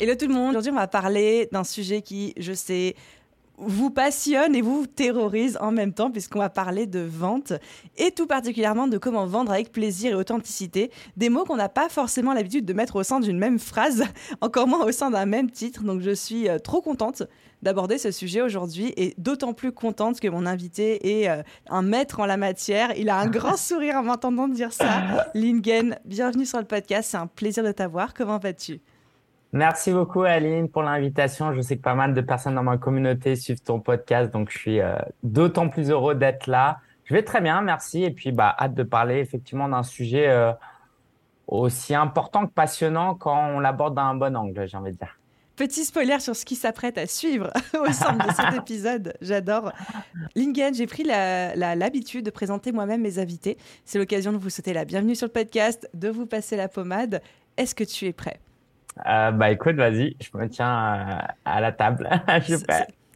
Hello tout le monde, aujourd'hui on va parler d'un sujet qui, je sais, vous passionne et vous terrorise en même temps puisqu'on va parler de vente et tout particulièrement de comment vendre avec plaisir et authenticité, des mots qu'on n'a pas forcément l'habitude de mettre au sein d'une même phrase, encore moins au sein d'un même titre. Donc je suis euh, trop contente d'aborder ce sujet aujourd'hui et d'autant plus contente que mon invité est euh, un maître en la matière. Il a un grand sourire en m'entendant dire ça. Lingen, bienvenue sur le podcast, c'est un plaisir de t'avoir. Comment vas-tu? Merci beaucoup, Aline, pour l'invitation. Je sais que pas mal de personnes dans ma communauté suivent ton podcast, donc je suis euh, d'autant plus heureux d'être là. Je vais très bien, merci. Et puis, bah, hâte de parler effectivement d'un sujet euh, aussi important que passionnant quand on l'aborde d'un bon angle, j'ai envie de dire. Petit spoiler sur ce qui s'apprête à suivre au sein de cet épisode. J'adore. Lingen, j'ai pris l'habitude de présenter moi-même mes invités. C'est l'occasion de vous souhaiter la bienvenue sur le podcast, de vous passer la pommade. Est-ce que tu es prêt? Euh, bah écoute, vas-y, je me tiens euh, à la table. je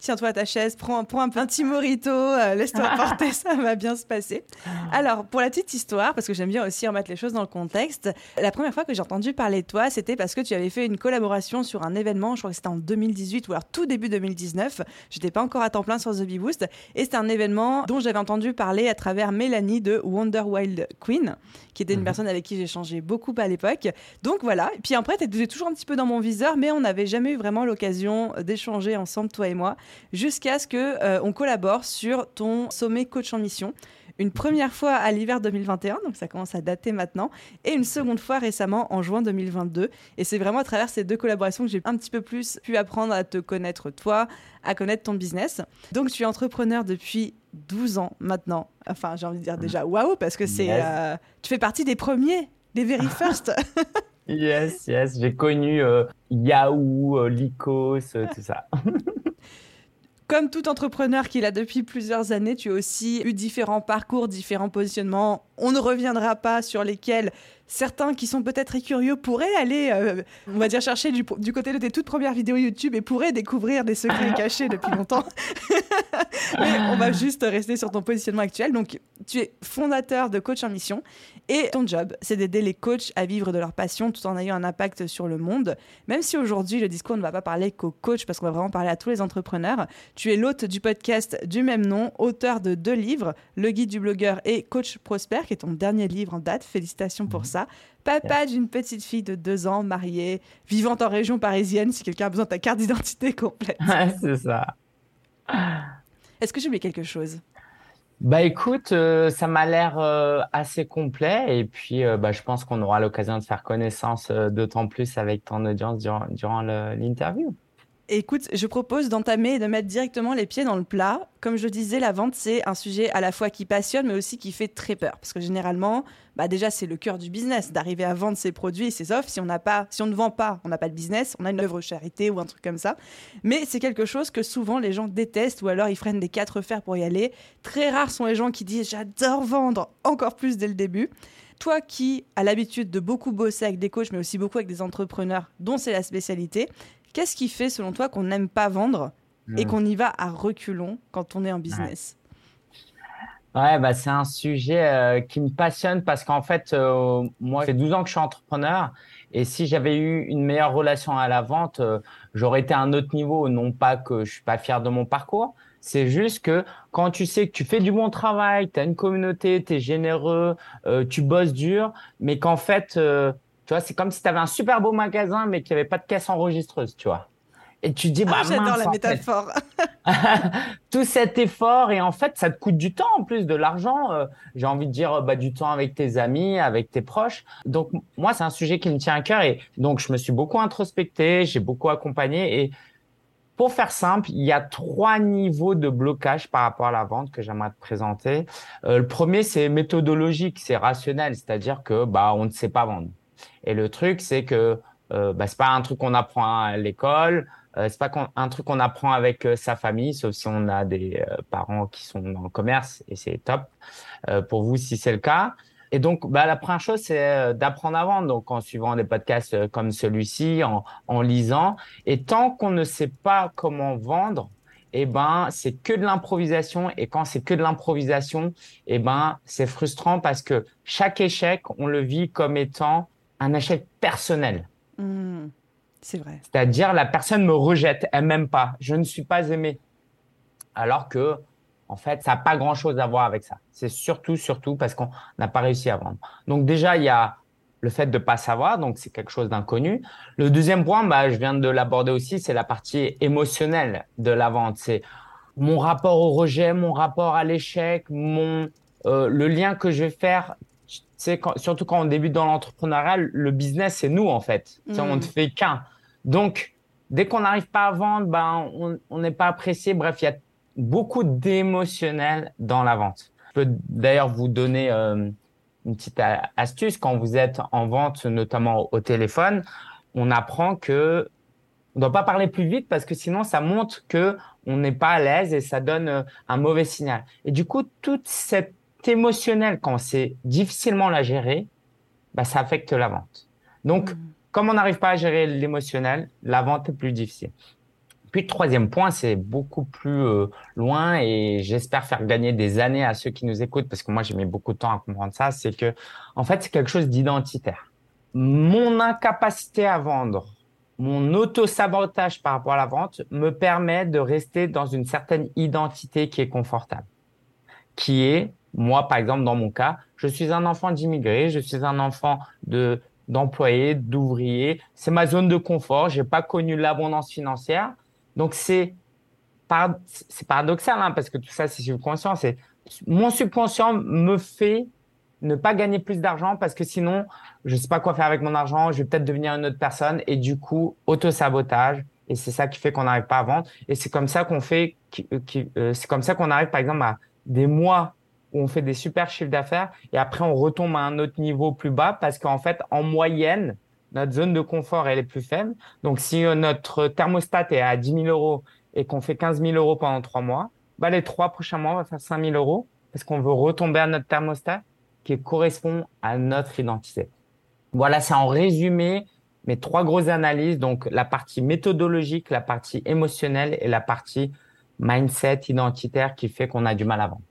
tiens-toi à ta chaise, prends, prends un petit morito, euh, laisse-toi porter, ça va bien se passer. Alors, pour la petite histoire, parce que j'aime bien aussi remettre les choses dans le contexte, la première fois que j'ai entendu parler de toi, c'était parce que tu avais fait une collaboration sur un événement, je crois que c'était en 2018 ou alors tout début 2019. J'étais pas encore à temps plein sur The Bee Boost, et c'était un événement dont j'avais entendu parler à travers Mélanie de Wonder Wild Queen, qui était une mhm. personne avec qui j'ai changé beaucoup à l'époque. Donc voilà, et puis après, tu étais toujours un petit peu dans mon viseur, mais on n'avait jamais eu vraiment l'occasion d'échanger ensemble, toi et moi jusqu'à ce que euh, on collabore sur ton sommet coach en mission. Une première fois à l'hiver 2021, donc ça commence à dater maintenant, et une seconde fois récemment en juin 2022. Et c'est vraiment à travers ces deux collaborations que j'ai un petit peu plus pu apprendre à te connaître toi, à connaître ton business. Donc tu es entrepreneur depuis 12 ans maintenant. Enfin, j'ai envie de dire déjà waouh, parce que c'est, euh, tu fais partie des premiers, des very first. yes, yes, j'ai connu euh, Yahoo, Lycos, tout ça. Comme tout entrepreneur qui l'a depuis plusieurs années, tu as aussi eu différents parcours, différents positionnements. On ne reviendra pas sur lesquels certains qui sont peut-être curieux pourraient aller, euh, on va dire, chercher du, côté de tes toutes premières vidéos YouTube et pourraient découvrir des secrets cachés depuis longtemps. Mais on va juste rester sur ton positionnement actuel. Donc, tu es fondateur de Coach en Mission et ton job, c'est d'aider les coachs à vivre de leur passion tout en ayant un impact sur le monde. Même si aujourd'hui, le discours ne va pas parler qu'aux coachs, parce qu'on va vraiment parler à tous les entrepreneurs. Tu es l'hôte du podcast du même nom, auteur de deux livres, Le guide du blogueur et Coach Prosper, qui est ton dernier livre en date. Félicitations pour mhm. Ça. Papa d'une petite fille de deux ans, mariée, vivant en région parisienne, si quelqu'un a besoin de ta carte d'identité complète. c'est ça. Est-ce que j'ai oublié quelque chose? Bah écoute, euh, ça m'a l'air euh, assez complet et puis euh, bah, je pense qu'on aura l'occasion de faire connaissance d'autant plus avec ton audience durant, durant l'interview. Écoute, je propose d'entamer et de mettre directement les pieds dans le plat. Comme je disais, la vente, c'est un sujet à la fois qui passionne, mais aussi qui fait très peur. Parce que généralement, bah déjà, c'est le cœur du business, d'arriver à vendre ses produits et ses offres. Si on, pas, si on ne vend pas, on n'a pas de business, on a une œuvre charité ou un truc comme ça. Mais c'est quelque chose que souvent les gens détestent ou alors ils freinent des quatre fers pour y aller. Très rares sont les gens qui disent j'adore vendre encore plus dès le début. Toi qui as l'habitude de beaucoup bosser avec des coachs, mais aussi beaucoup avec des entrepreneurs dont c'est la spécialité, Qu'est-ce qui fait, selon toi, qu'on n'aime pas vendre et hmm. qu'on y va à reculons quand on est en business? Ouais, bah, c'est un sujet euh, qui me passionne parce qu'en fait, euh, moi, ça fait 12 ans que je suis entrepreneur et si j'avais eu une meilleure relation à la vente, euh, j'aurais été à un autre niveau. Non pas que je suis pas fier de mon parcours, c'est juste que quand tu sais que tu fais du bon travail, tu as une communauté, tu es généreux, tu bosses dur, mais qu'en fait, tu vois, c'est comme si tu avais un super beau magasin, mais qu'il n'y avait pas de caisse enregistreuse, tu vois. Et tu dis, bah, ah, j'adore la métaphore. tout cet effort, et en fait, ça te coûte du temps en plus, de l'argent. Euh, j'ai envie de dire, bah, du temps avec tes amis, avec tes proches. Donc, moi, c'est un sujet qui me tient à cœur. Et donc, je me suis beaucoup introspecté, j'ai beaucoup accompagné. Et pour faire simple, il y a trois niveaux de blocage par rapport à la vente que j'aimerais te présenter. Euh, le premier, c'est méthodologique, c'est rationnel, c'est-à-dire que bah, on ne sait pas vendre. Et le truc, c'est que euh, bah, c'est pas un truc qu'on apprend à l'école, euh, c'est pas un truc qu'on apprend avec euh, sa famille, sauf si on a des euh, parents qui sont dans le commerce et c'est top pour vous si c'est le cas. Et donc, bah, la première chose, c'est d'apprendre à vendre. Donc, en suivant des podcasts comme celui-ci, en, en lisant. Et tant qu'on ne sait pas comment vendre, eh ben, c'est que de l'improvisation. Et quand c'est que de l'improvisation, eh ben, c'est frustrant parce que chaque échec, on le vit comme étant un échec personnel. Mmh. C'est vrai. C'est-à-dire, la personne me rejette, elle m'aime pas, je ne suis pas aimé. Alors que, en fait, ça n'a pas grand-chose à voir avec ça. C'est surtout, surtout parce qu'on n'a pas réussi à vendre. Donc déjà, il y a le fait de pas savoir, donc c'est quelque chose d'inconnu. Le deuxième point, bah, je viens de l'aborder aussi, c'est la partie émotionnelle de la vente. C'est mon rapport au rejet, mon rapport à l'échec, mon euh, le lien que je vais faire surtout quand on débute dans l'entrepreneuriat, le business, c'est nous, en fait. On ne mm. fait qu'un. Donc, dès qu'on n'arrive pas à vendre, ben, on n'est pas apprécié. Bref, il y a beaucoup d'émotionnel dans la vente. Je peux d'ailleurs vous donner euh, une petite astuce. Quand vous êtes en vente, notamment au téléphone, on apprend que on ne doit pas parler plus vite parce que sinon, ça montre que on n'est pas à l'aise et ça donne euh, un mauvais signal. Et du coup, toute cette émotionnel, quand c'est difficilement la gérer, bah, ça affecte la vente. Donc, mm. comme on n'arrive pas à gérer l'émotionnel, la vente est plus difficile. Puis, le troisième point, c'est beaucoup plus euh, loin et j'espère faire gagner des années à ceux qui nous écoutent parce que moi, j'ai mis beaucoup de temps à comprendre ça. C'est que, en fait, c'est quelque chose d'identitaire. Mon incapacité à vendre, mon auto-sabotage par rapport à la vente me permet de rester dans une certaine identité qui est confortable, qui est moi, par exemple, dans mon cas, je suis un enfant d'immigré, je suis un enfant de d'employé, d'ouvrier. C'est ma zone de confort. J'ai pas connu l'abondance financière. Donc, c'est c'est paradoxal, hein, parce que tout ça, c'est subconscient. C'est mon subconscient me fait ne pas gagner plus d'argent parce que sinon, je sais pas quoi faire avec mon argent. Je vais peut-être devenir une autre personne et du coup, auto-sabotage. Et c'est ça qui fait qu'on n'arrive pas à vendre. Et c'est comme ça qu'on fait, euh, c'est comme ça qu'on arrive, par exemple, à des mois où on fait des super chiffres d'affaires et après on retombe à un autre niveau plus bas parce qu'en fait, en moyenne, notre zone de confort, elle est plus faible. Donc, si euh, notre thermostat est à 10 000 euros et qu'on fait 15 000 euros pendant trois mois, bah, les trois prochains mois, on va faire 5 000 euros parce qu'on veut retomber à notre thermostat qui correspond à notre identité. Voilà, c'est en résumé mes trois grosses analyses. Donc, la partie méthodologique, la partie émotionnelle et la partie mindset identitaire qui fait qu'on a du mal à vendre.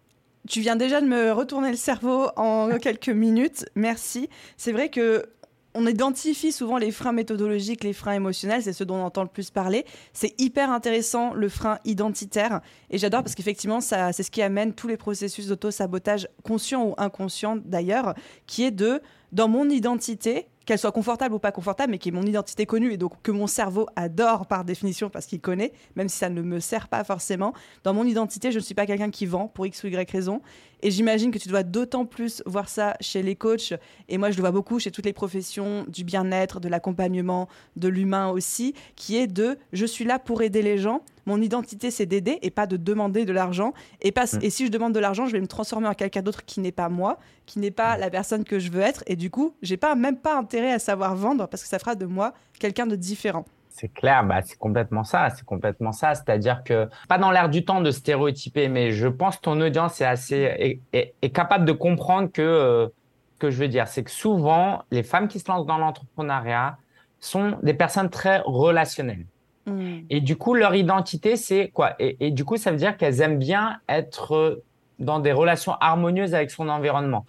Tu viens déjà de me retourner le cerveau en quelques minutes. Merci. C'est vrai que on identifie souvent les freins méthodologiques, les freins émotionnels, c'est ce dont on entend le plus parler. C'est hyper intéressant le frein identitaire et j'adore parce qu'effectivement c'est ce qui amène tous les processus d'auto-sabotage conscient ou inconscient d'ailleurs, qui est de dans mon identité, qu'elle soit confortable ou pas confortable, mais qui est mon identité connue et donc que mon cerveau adore par définition parce qu'il connaît, même si ça ne me sert pas forcément. Dans mon identité, je ne suis pas quelqu'un qui vend pour X ou Y raison. Et j'imagine que tu dois d'autant plus voir ça chez les coachs. Et moi, je le vois beaucoup chez toutes les professions du bien-être, de l'accompagnement, de l'humain aussi, qui est de je suis là pour aider les gens. Mon identité, c'est d'aider et pas de demander de l'argent. Et, pas, mm. et si je demande de l'argent, je vais me transformer en quelqu'un d'autre qui n'est pas moi, qui n'est pas mm. la personne que je veux être. Et du coup, j'ai pas même pas intérêt à savoir vendre parce que ça fera de moi quelqu'un de différent. C'est clair, bah, c'est complètement ça, c'est complètement ça. C'est-à-dire que pas dans l'air du temps de stéréotyper, mais je pense que ton audience est assez est, capable de comprendre que euh, ce que je veux dire, c'est que souvent les femmes qui se lancent dans l'entrepreneuriat sont des personnes très relationnelles. Mm. Et du coup, leur identité, c'est quoi? Et, et, du coup, ça veut dire qu'elles aiment bien être dans des relations harmonieuses avec son environnement.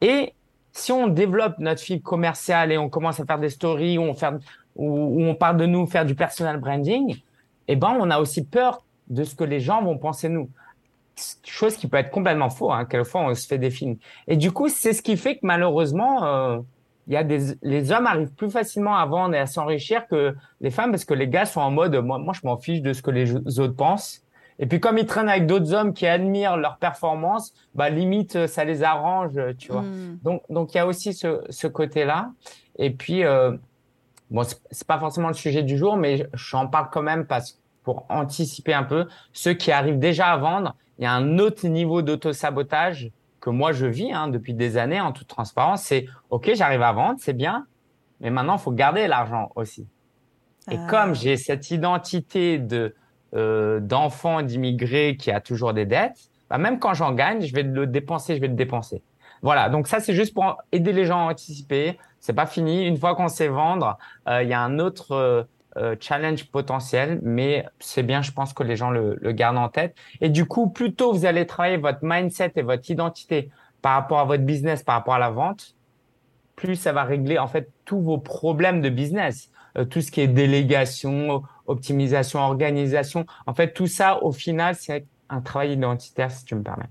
Et si on développe notre fil commercial et on commence à faire des stories, où on, fait, où, on parle de nous, faire du personal branding, eh ben, on a aussi peur de ce que les gens vont penser de nous. Chose qui peut être complètement faux, hein, quelquefois on se fait des films. Et du coup, c'est ce qui fait que malheureusement, euh, il y a des, les hommes arrivent plus facilement à vendre et à s'enrichir que les femmes parce que les gars sont en mode, moi, moi je m'en fiche de ce que les autres pensent. Et puis comme ils traînent avec d'autres hommes qui admirent leur performance, bah limite ça les arrange, tu vois. Hmm. Donc donc il y a aussi ce, ce côté-là. Et puis euh, Bon, c'est pas forcément le sujet du jour, mais j'en parle quand même parce pour anticiper un peu ceux qui arrivent déjà à vendre. Il y a un autre niveau d'auto-sabotage que moi je vis hein, depuis des années en toute transparence. C'est ok, j'arrive à vendre, c'est bien, mais maintenant, il faut garder l'argent aussi. Et ah. comme j'ai cette identité de euh, d'enfant d'immigré qui a toujours des dettes, bah, même quand j'en gagne, je vais le dépenser, je vais le dépenser. Voilà, donc ça c'est juste pour aider les gens à anticiper. C'est pas fini. Une fois qu'on sait vendre, euh, il y a un autre euh, euh, challenge potentiel, mais c'est bien, je pense que les gens le, le, gardent en tête. Et du coup, plus tôt vous allez travailler votre mindset et votre identité par rapport à votre business, par rapport à la vente, plus ça va régler en fait tous vos problèmes de business, tout ce qui est délégation, optimisation, organisation. En fait, tout ça, au final, c'est un travail identitaire, si tu me permets.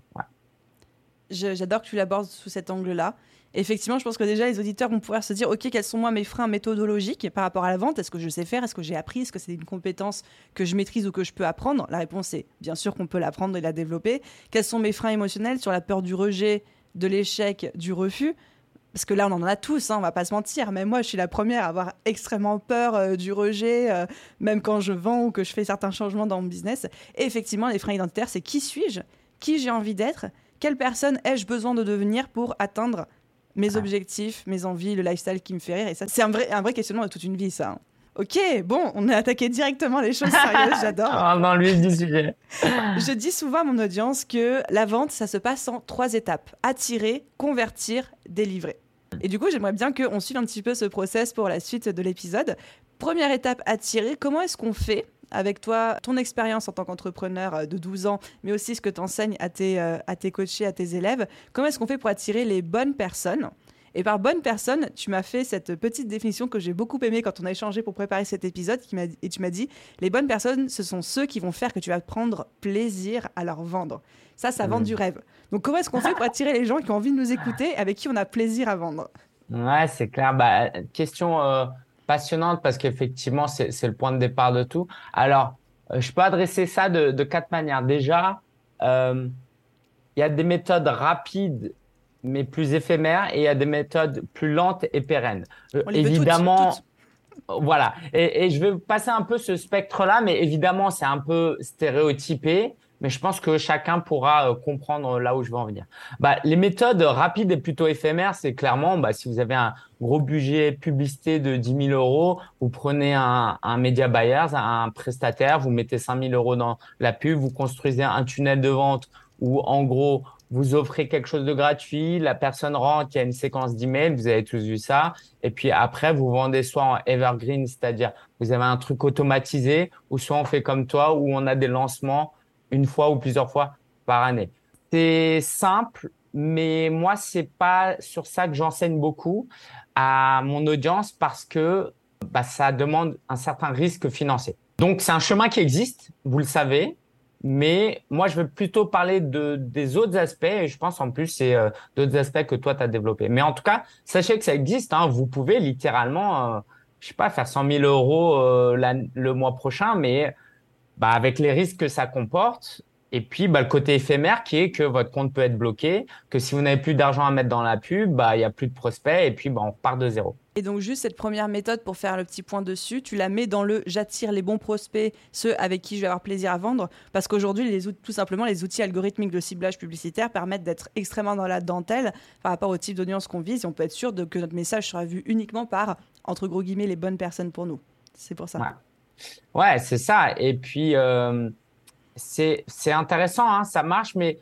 J'adore que tu l'abordes sous cet angle-là. Effectivement, je pense que déjà les auditeurs vont pouvoir se dire ok, quels sont moi mes freins méthodologiques par rapport à la vente? Est-ce que je sais faire? Est-ce que j'ai appris? Est-ce que c'est une compétence que je maîtrise ou que je peux apprendre? La réponse est bien sûr qu'on peut l'apprendre et la développer. Quels sont mes freins émotionnels sur la peur du rejet, de l'échec, du refus? Parce que là, on en a tous, hein, on va pas se mentir. Mais moi, je suis la première à avoir extrêmement peur euh, du rejet, euh, même quand je vends ou que je fais certains changements dans mon business. Et effectivement, les freins identitaires, c'est qui suis-je? Qui j'ai envie d'être? Quelle personne ai-je besoin de devenir pour atteindre mes objectifs, mes envies, le lifestyle qui me fait rire? Et ça, c'est un vrai, un vrai questionnement de toute une vie, ça. Hein. Ok, bon, on a attaqué directement les choses sérieuses, j'adore. Ah, dans lui du sujet. Je dis souvent à mon audience que la vente, ça se passe en trois étapes attirer, convertir, délivrer. Et du coup, j'aimerais bien qu'on suive un petit peu ce process pour la suite de l'épisode. Première étape, attirer. Comment est-ce qu'on fait avec toi, ton expérience en tant qu'entrepreneur euh, de 12 ans, mais aussi ce que tu enseignes à tes, euh, à tes coachés, à tes élèves, comment est-ce qu'on fait pour attirer les bonnes personnes? Et par bonne personne, tu m'as fait cette petite définition que j'ai beaucoup aimée quand on a échangé pour préparer cet épisode. Qui et tu m'as dit, les bonnes personnes, ce sont ceux qui vont faire que tu vas prendre plaisir à leur vendre. Ça, ça vend mmh. du rêve. Donc comment est-ce qu'on fait pour attirer les gens qui ont envie de nous écouter, avec qui on a plaisir à vendre? Ouais, c'est clair. Bah, question euh, passionnante parce qu'effectivement, c'est le point de départ de tout. Alors, euh, je peux adresser ça de, de quatre manières. Déjà, euh, il y a des méthodes rapides mais plus éphémères et il y a des méthodes plus lentes et pérennes. Euh, évidemment, voilà. Et, et, je vais passer un peu ce spectre-là, mais évidemment, c'est un peu stéréotypé mais je pense que chacun pourra euh, comprendre là où je veux en venir. Bah, les méthodes rapides et plutôt éphémères, c'est clairement, bah, si vous avez un gros budget publicité de 10 000 euros, vous prenez un, un media buyer, un prestataire, vous mettez 5 000 euros dans la pub, vous construisez un tunnel de vente où, en gros, vous offrez quelque chose de gratuit, la personne rentre, il y a une séquence d'emails, vous avez tous vu ça, et puis après, vous vendez soit en evergreen, c'est-à-dire vous avez un truc automatisé, ou soit on fait comme toi, où on a des lancements une fois ou plusieurs fois par année. C'est simple, mais moi, c'est pas sur ça que j'enseigne beaucoup à mon audience parce que bah, ça demande un certain risque financier. Donc, c'est un chemin qui existe, vous le savez, mais moi, je veux plutôt parler de, des autres aspects et je pense en plus, c'est euh, d'autres aspects que toi, tu as développés. Mais en tout cas, sachez que ça existe. Hein, vous pouvez littéralement, euh, je sais pas, faire 100 000 euros euh, le mois prochain, mais bah, avec les risques que ça comporte. Et puis, bah, le côté éphémère qui est que votre compte peut être bloqué, que si vous n'avez plus d'argent à mettre dans la pub, bah, il n'y a plus de prospects et puis bah, on part de zéro. Et donc, juste cette première méthode pour faire le petit point dessus, tu la mets dans le j'attire les bons prospects, ceux avec qui je vais avoir plaisir à vendre. Parce qu'aujourd'hui, tout simplement, les outils algorithmiques de ciblage publicitaire permettent d'être extrêmement dans la dentelle par rapport au type d'audience qu'on vise. Et on peut être sûr de, que notre message sera vu uniquement par, entre gros guillemets, les bonnes personnes pour nous. C'est pour ça. Ouais, c'est ça. Et puis, euh, c'est intéressant, hein, ça marche, mais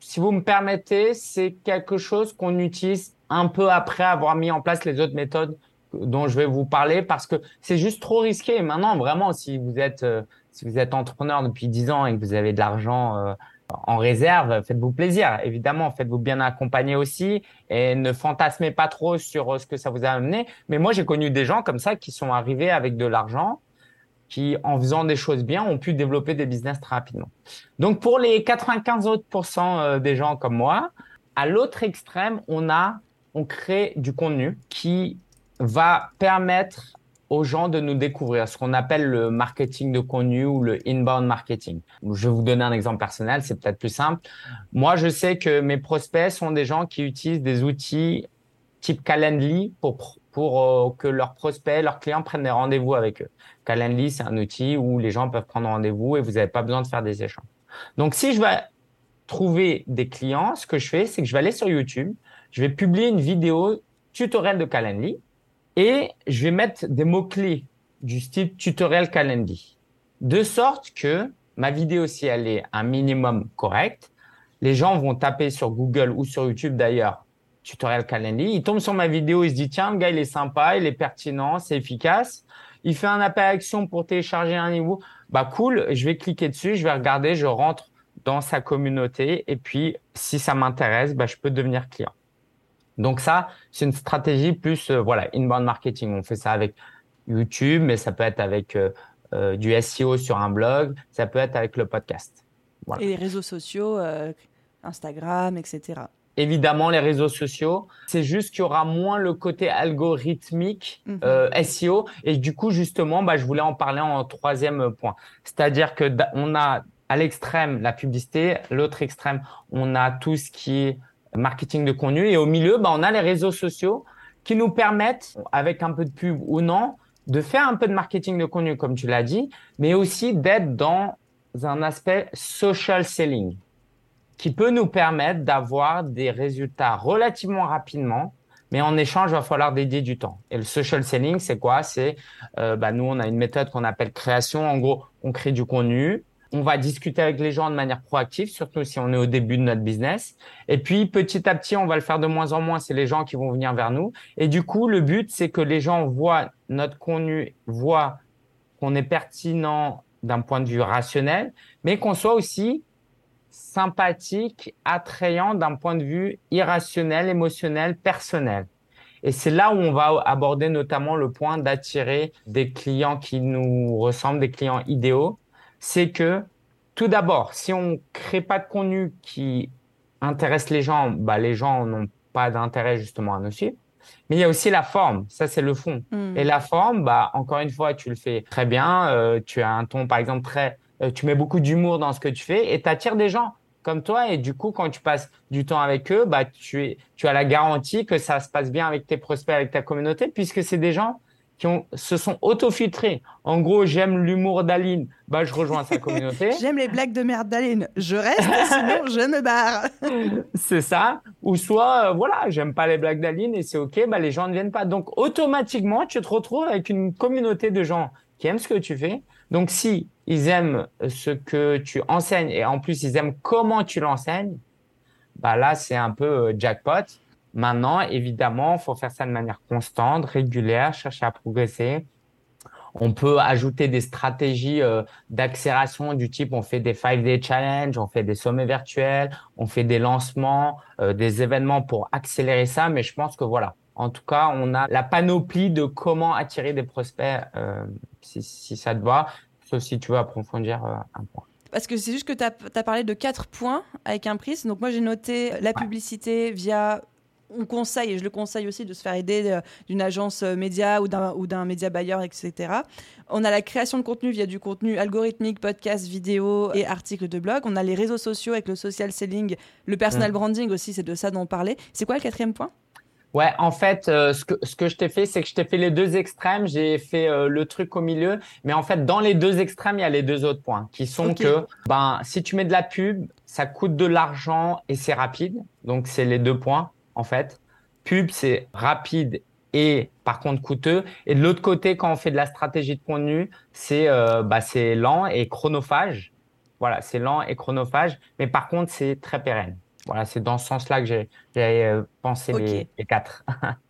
si vous me permettez, c'est quelque chose qu'on utilise un peu après avoir mis en place les autres méthodes dont je vais vous parler parce que c'est juste trop risqué. Maintenant, vraiment, si vous êtes, euh, si vous êtes entrepreneur depuis 10 ans et que vous avez de l'argent euh, en réserve, faites-vous plaisir. Évidemment, faites-vous bien accompagner aussi et ne fantasmez pas trop sur ce que ça vous a amené. Mais moi, j'ai connu des gens comme ça qui sont arrivés avec de l'argent qui, en faisant des choses bien, ont pu développer des business très rapidement. Donc, pour les 95 autres euh, des gens comme moi, à l'autre extrême, on a, on crée du contenu qui va permettre aux gens de nous découvrir, ce qu'on appelle le marketing de contenu ou le inbound marketing. Je vais vous donner un exemple personnel, c'est peut-être plus simple. Moi, je sais que mes prospects sont des gens qui utilisent des outils type Calendly pour pour euh, que leurs prospects, leurs clients prennent des rendez-vous avec eux. Calendly, c'est un outil où les gens peuvent prendre rendez-vous et vous n'avez pas besoin de faire des échanges. Donc, si je vais trouver des clients, ce que je fais, c'est que je vais aller sur YouTube, je vais publier une vidéo tutoriel de Calendly Et je vais mettre des mots-clés du style tutoriel Calendly. De sorte que ma vidéo, si elle est un minimum correct, les gens vont taper sur Google ou sur YouTube d'ailleurs, tutoriel Calendly. Ils tombent sur ma vidéo, ils se disent, tiens, le gars, il est sympa, il est pertinent, c'est efficace. Il fait un appel à action pour télécharger un niveau. Bah, cool, je vais cliquer dessus, je vais regarder, je rentre dans sa communauté. Et puis, si ça m'intéresse, bah, je peux devenir client. Donc ça, c'est une stratégie plus, euh, voilà, inbound marketing. On fait ça avec YouTube, mais ça peut être avec euh, euh, du SEO sur un blog, ça peut être avec le podcast. Et les réseaux sociaux, Instagram, etc. Évidemment, les réseaux sociaux, c'est juste qu'il y aura moins le côté algorithmique mhm. SEO. Et du coup, justement, bah, je voulais en parler en troisième point. C'est-à-dire que on a à l'extrême la publicité, l'autre extrême, on a tout ce qui est marketing de contenu. Et au milieu, bah, on a les réseaux sociaux qui nous permettent, avec un peu de pub ou non, de faire un peu de marketing de contenu, comme tu l'as dit, mais aussi d'être dans un aspect social selling qui peut nous permettre d'avoir des résultats relativement rapidement, mais en échange, il va falloir dédier du temps. Et le social selling, c'est quoi? C'est, euh, bah, nous, on a une méthode qu'on appelle création. En gros, on crée du contenu, on va discuter avec les gens de manière proactive, surtout si on est au début de notre business. Et puis petit à petit, on va le faire de moins en moins. C'est les gens qui vont venir vers nous. Et du coup, le but, c'est que les gens voient notre contenu, voient qu'on est pertinent d'un point de vue rationnel, mais qu'on soit aussi sympathique, attrayant d'un point de vue irrationnel, émotionnel, personnel. Et c'est là où on va aborder notamment le point d'attirer des clients qui nous ressemblent, des clients idéaux c'est que tout d'abord, si on crée pas de contenu qui intéresse les gens, bah, les gens n'ont pas d'intérêt justement à nous suivre. Mais il y a aussi la forme, ça c'est le fond. Hmm. Et la forme, bah encore une fois, tu le fais très bien. Euh, tu as un ton, par exemple, très, tu mets beaucoup d'humour dans ce que tu fais et tu attires des gens comme toi. Et du coup, quand tu passes du temps avec eux, bah tu es, tu as la garantie que ça se passe bien avec tes prospects, avec ta communauté, puisque c'est des gens qui ont, se sont auto-filtrés. En gros, j'aime l'humour d'Aline, bah, je rejoins sa communauté. j'aime les blagues de merde d'Aline, je reste, sinon je me barre. c'est ça. Ou soit, euh, voilà, j'aime pas les blagues d'Aline et c'est OK, bah, les gens ne viennent pas. Donc, automatiquement, tu te retrouves avec une communauté de gens qui aiment ce que tu fais. Donc, si ils aiment ce que tu enseignes et en plus, ils aiment comment tu l'enseignes, bah, là, c'est un peu euh, jackpot. Maintenant, évidemment, faut faire ça de manière constante, régulière, chercher à progresser. On peut ajouter des stratégies euh, d'accélération du type on fait des 5-day challenge, on fait des sommets virtuels, on fait des lancements, euh, des événements pour accélérer ça. Mais je pense que voilà, en tout cas, on a la panoplie de comment attirer des prospects euh, si, si, ça te va, sauf si tu veux approfondir un point parce que c'est juste que tu as, parlé de quatre points avec un prisme. Donc moi j'ai noté la publicité via on conseille, et je le conseille aussi, de se faire aider euh, d'une agence euh, média ou d'un média bailleur, etc. On a la création de contenu via du contenu algorithmique, podcast, vidéo et articles de blog. On a les réseaux sociaux avec le social selling, le personal mm. branding aussi, c'est de ça dont on parlait. C'est quoi le quatrième point? Ouais, en fait, euh, ce que, ce que je t'ai fait, c'est que je t'ai fait les deux extrêmes. J'ai fait le truc au milieu. Mais en fait, dans les deux extrêmes, il y a les deux autres points qui sont que ben, si tu mets de la pub, ça coûte de l'argent et c'est rapide. Donc, c'est les deux points en fait. Pub, c'est rapide et par contre coûteux. Et de l'autre côté, quand on fait de la stratégie de contenu, c'est euh, bah, c'est lent et chronophage. Voilà, c'est lent et chronophage, mais par contre, c'est très pérenne. Voilà, c'est dans ce sens-là que j'ai euh, pensé les, les quatre.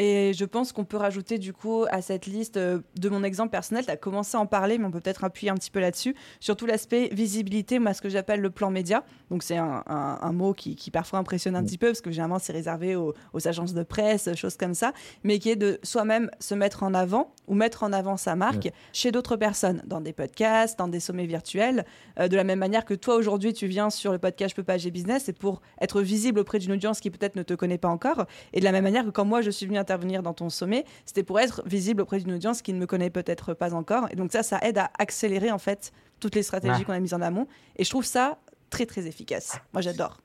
Et je pense qu'on peut rajouter du coup à cette liste euh, de mon exemple personnel, tu as commencé à en parler, mais on peut peut-être appuyer un petit peu là-dessus, surtout l'aspect visibilité, moi ce que j'appelle le plan média. Donc c'est un, mot qui, parfois impressionne un mm. petit peu, parce que généralement c'est réservé aux, agences de presse, choses comme ça, mais qui est de soi-même se mettre en avant ou mettre en avant sa marque chez d'autres personnes, dans des podcasts, dans des sommets virtuels. Euh, de la même manière que toi aujourd'hui tu viens sur le podcast Je peux pas, j'ai business, c'est pour être visible auprès d'une audience qui peut-être ne te connaît pas encore. Et de la même manière que quand moi je suis venu intervenir dans ton sommet, c'était pour être visible auprès d'une audience qui ne me connaît peut-être pas encore. Et donc ça, ça aide à accélérer en fait toutes les stratégies qu'on a mises en amont. Et je trouve ça très très efficace. Moi j'adore.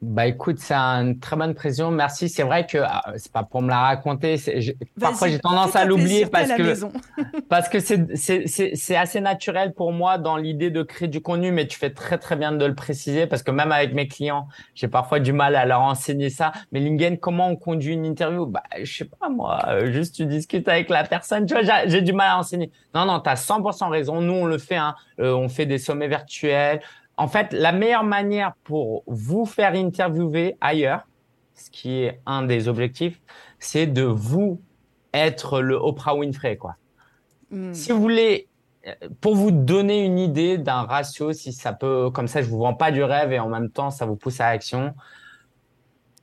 Bah écoute, c'est une très bonne précision. Merci. C'est vrai que ah, c'est pas pour me la raconter. parfois j'ai tendance à l'oublier parce, que parce que c'est assez naturel pour moi dans l'idée de créer du contenu, mais tu fais très très bien de le préciser parce que même avec mes clients, j'ai parfois du mal à leur enseigner ça. Mais Lingen, comment on conduit une interview? Bah je sais pas moi, juste tu discutes avec la personne. Tu vois, j'ai du mal à enseigner. Non non, tu as 100% raison. Nous on le fait. Hein. Euh, on fait des sommets virtuels en fait, la meilleure manière pour vous faire interviewer ailleurs, ce qui est un des objectifs, c'est de vous être le Oprah Winfrey, quoi. Hmm. Si vous voulez, pour vous donner une idée d'un ratio, si ça peut, comme ça, je vous vends pas du rêve et en même temps, ça vous pousse à l'action.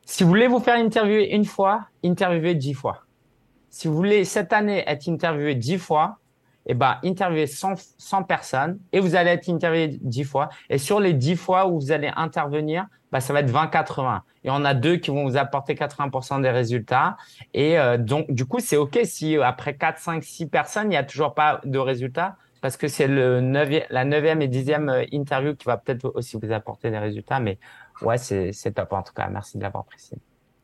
Si vous voulez vous faire interviewer une fois, interviewez dix fois. Si vous voulez cette année être interviewé dix fois, eh ben, interviewez 100, 100, personnes et vous allez être interviewé 10 fois. Et sur les 10 fois où vous allez intervenir, bah, ça va être 20-80. Et on a deux qui vont vous apporter 80% des résultats. Et euh, donc, du coup, c'est OK si euh, après 4, 5, 6 personnes, il n'y a toujours pas de résultats parce que c'est le 9 la neuvième et dixième euh, interview qui va peut-être aussi vous apporter des résultats. Mais ouais, c'est top en tout cas. Merci de l'avoir précisé.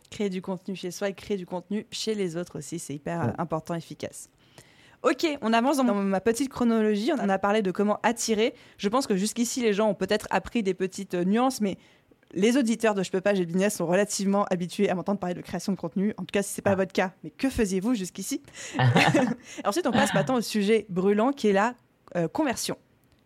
Créer du contenu chez soi et créer du contenu chez les autres aussi, c'est hyper important, efficace. Ok, on avance dans ma petite chronologie. On en a parlé de comment attirer. Je pense que jusqu'ici, les gens ont peut-être appris des petites euh, nuances, mais les auditeurs de Je peux pas, j'ai business sont relativement habitués à m'entendre parler de création de contenu. En tout cas, si c'est pas ah. votre cas. Mais que faisiez-vous jusqu'ici Ensuite, on passe maintenant au sujet brûlant qui est la euh, conversion.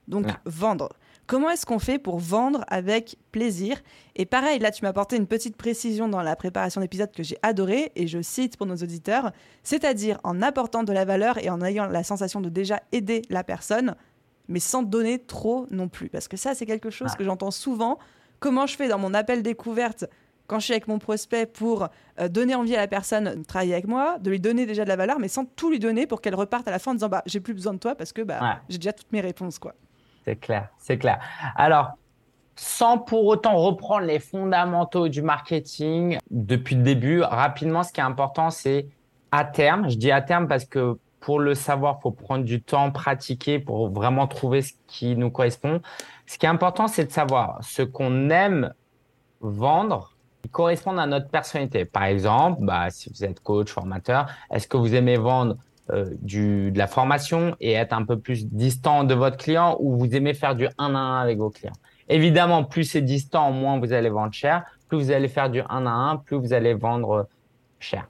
Donc, vendre. Comment est-ce qu'on fait pour vendre avec plaisir? Et pareil, là, tu m'as apporté une petite précision dans la préparation d'épisode que j'ai adoré, et je cite pour nos auditeurs, c'est-à-dire en apportant de la valeur et en ayant la sensation de déjà aider la personne, mais sans donner trop non plus. Parce que ça, c'est quelque chose ah. que j'entends souvent. Comment je fais dans mon appel découverte quand je suis avec mon prospect pour euh, donner envie à la personne de travailler avec moi, de lui donner déjà de la valeur, mais sans tout lui donner pour qu'elle reparte à la fin en disant bah j'ai plus besoin de toi parce que bah j'ai déjà toutes mes réponses quoi. C'est clair, c'est clair. Alors, sans pour autant reprendre les fondamentaux du marketing depuis le début, rapidement, ce qui est important, c'est à terme. Je dis à terme parce que pour le savoir, faut prendre du temps, pratiquer pour vraiment trouver ce qui nous correspond. Ce qui est important, c'est de savoir ce qu'on aime vendre qui correspond à notre personnalité. Par exemple, bah, si vous êtes coach, formateur, est-ce que vous aimez vendre euh, du, de la formation et être un peu plus distant de votre client ou vous aimez faire du 1 à 1 avec vos clients. Évidemment, plus c'est distant, moins vous allez vendre cher. Plus vous allez faire du 1 à 1, plus vous allez vendre cher.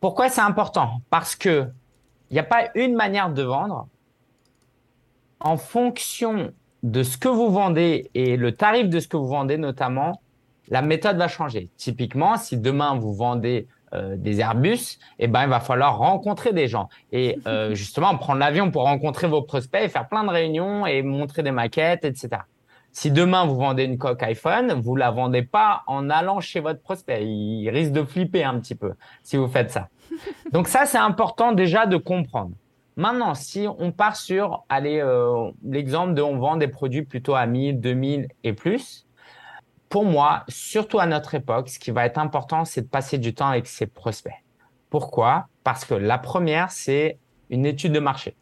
Pourquoi c'est important? Parce que il n'y a pas une manière de vendre. En fonction de ce que vous vendez et le tarif de ce que vous vendez notamment, la méthode va changer. Typiquement, si demain vous vendez euh, des Airbus, eh ben, il va falloir rencontrer des gens. Et euh, justement, prendre l'avion pour rencontrer vos prospects et faire plein de réunions et montrer des maquettes, etc. Si demain vous vendez une coque iPhone, vous la vendez pas en allant chez votre prospect. Il risque de flipper un petit peu si vous faites ça. Donc ça, c'est important déjà de comprendre. Maintenant, si on part sur, allez, euh, l'exemple de on vend des produits plutôt à 1000, 2000 et plus, pour moi, surtout à notre époque, ce qui va être important, c'est de passer du temps avec ses prospects. Pourquoi? Parce que la première, c'est une étude de marché.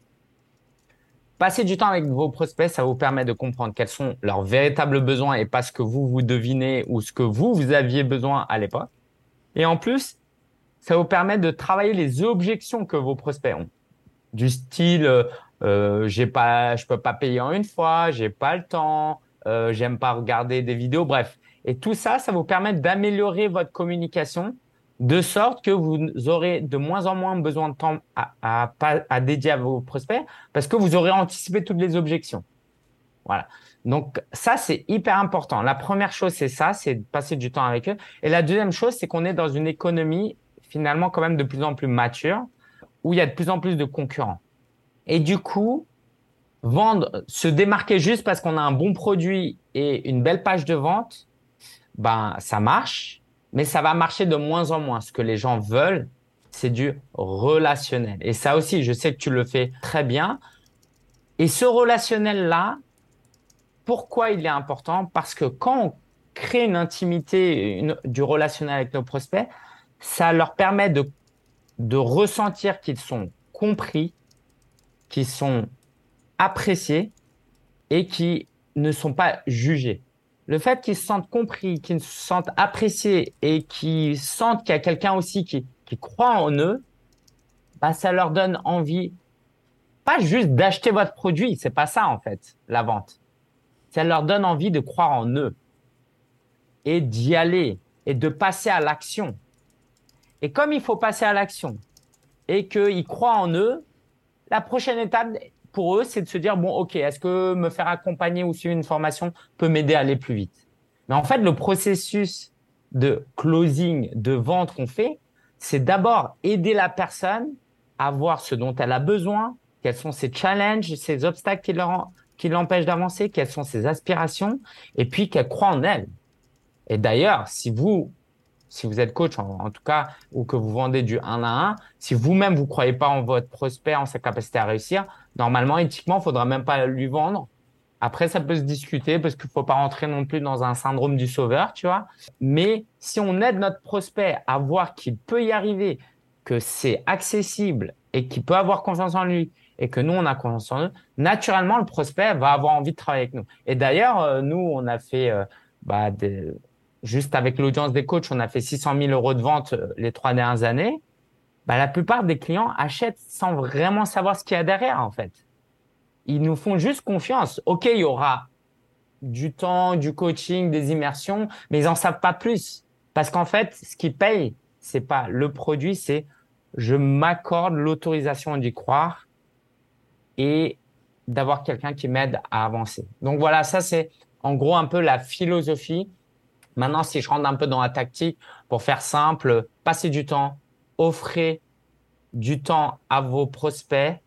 Passer du temps avec vos prospects, ça vous permet de comprendre quels sont leurs véritables besoins et pas ce que vous vous devinez ou ce que vous, vous aviez besoin à l'époque. Et en plus, ça vous permet de travailler les objections que vos prospects ont. Du style, euh, euh j'ai pas, je peux pas payer en une fois, j'ai pas le temps, euh, j'aime pas regarder des vidéos, bref. Et tout ça, ça vous permet d'améliorer votre communication de sorte que vous aurez de moins en moins besoin de temps à, à, dédier à vos prospects parce que vous aurez anticipé toutes les objections. Voilà. Donc ça, c'est hyper important. La première chose, c'est ça, c'est de passer du temps avec eux. Et la deuxième chose, c'est qu'on est dans une économie finalement quand même de plus en plus mature où il y a de plus en plus de concurrents. Et du coup, vendre, se démarquer juste parce qu'on a un bon produit et une belle page de vente, ben ça marche, mais ça va marcher de moins en moins. Ce que les gens veulent, c'est du relationnel. Et ça aussi, je sais que tu le fais très bien. Et ce relationnel-là, pourquoi il est important? Parce que quand on crée une intimité, du relationnel avec nos prospects, ça leur permet de, de ressentir qu'ils sont compris, qu'ils sont appréciés et qui ne sont pas jugés. Le fait qu'ils se sentent compris, qu'ils se sentent appréciés et qu'ils sentent qu'il y a quelqu'un aussi qui, croit en eux, bah, ça leur donne envie, pas juste d'acheter votre produit, c'est pas ça en fait, la vente. Ça leur donne envie de croire en eux et d'y aller et de passer à l'action. Et comme il faut passer à l'action et qu'ils croient en eux, la prochaine étape pour eux, c'est de se dire, bon, OK, est-ce que me faire accompagner ou suivre une formation peut m'aider à aller plus vite? Mais en fait, le processus de closing, de vente qu'on fait, c'est d'abord aider la personne à voir ce dont elle a besoin, quels sont ses challenges, ses obstacles qui, l'empêchent d'avancer, quelles sont ses aspirations, et puis qu'elle croit en elle. Et d'ailleurs, si vous, si vous êtes coach en, tout cas, ou que vous vendez du 1 à 1, si vous-même vous croyez pas en votre prospect, en sa capacité à réussir, normalement, éthiquement, il faudra même pas lui vendre. Après, ça peut se discuter parce qu'il faut pas rentrer non plus dans un syndrome du sauveur, tu vois. Mais si on aide notre prospect à voir qu'il peut y arriver, que c'est accessible et qu'il peut avoir confiance en lui et que nous, on a confiance en eux, naturellement, le prospect va avoir envie de travailler avec nous. Et d'ailleurs, euh, nous, on a fait euh, bah, juste avec l'audience des coachs, on a fait 600 000 euros de vente euh, les trois dernières années. Bah, la plupart des clients achètent sans vraiment savoir ce qu'il y a derrière, en fait. Ils nous font juste confiance. OK, il y aura du temps, du coaching, des immersions, mais ils en savent pas plus. Parce qu'en fait, ce qui paye, c'est pas le produit, c'est je m'accorde l'autorisation d'y croire et d'avoir quelqu'un qui m'aide à avancer. Donc voilà, ça c'est en gros un peu la philosophie Maintenant, si je rentre un peu dans la tactique, pour faire simple, passez du temps, offrez du temps à vos prospects.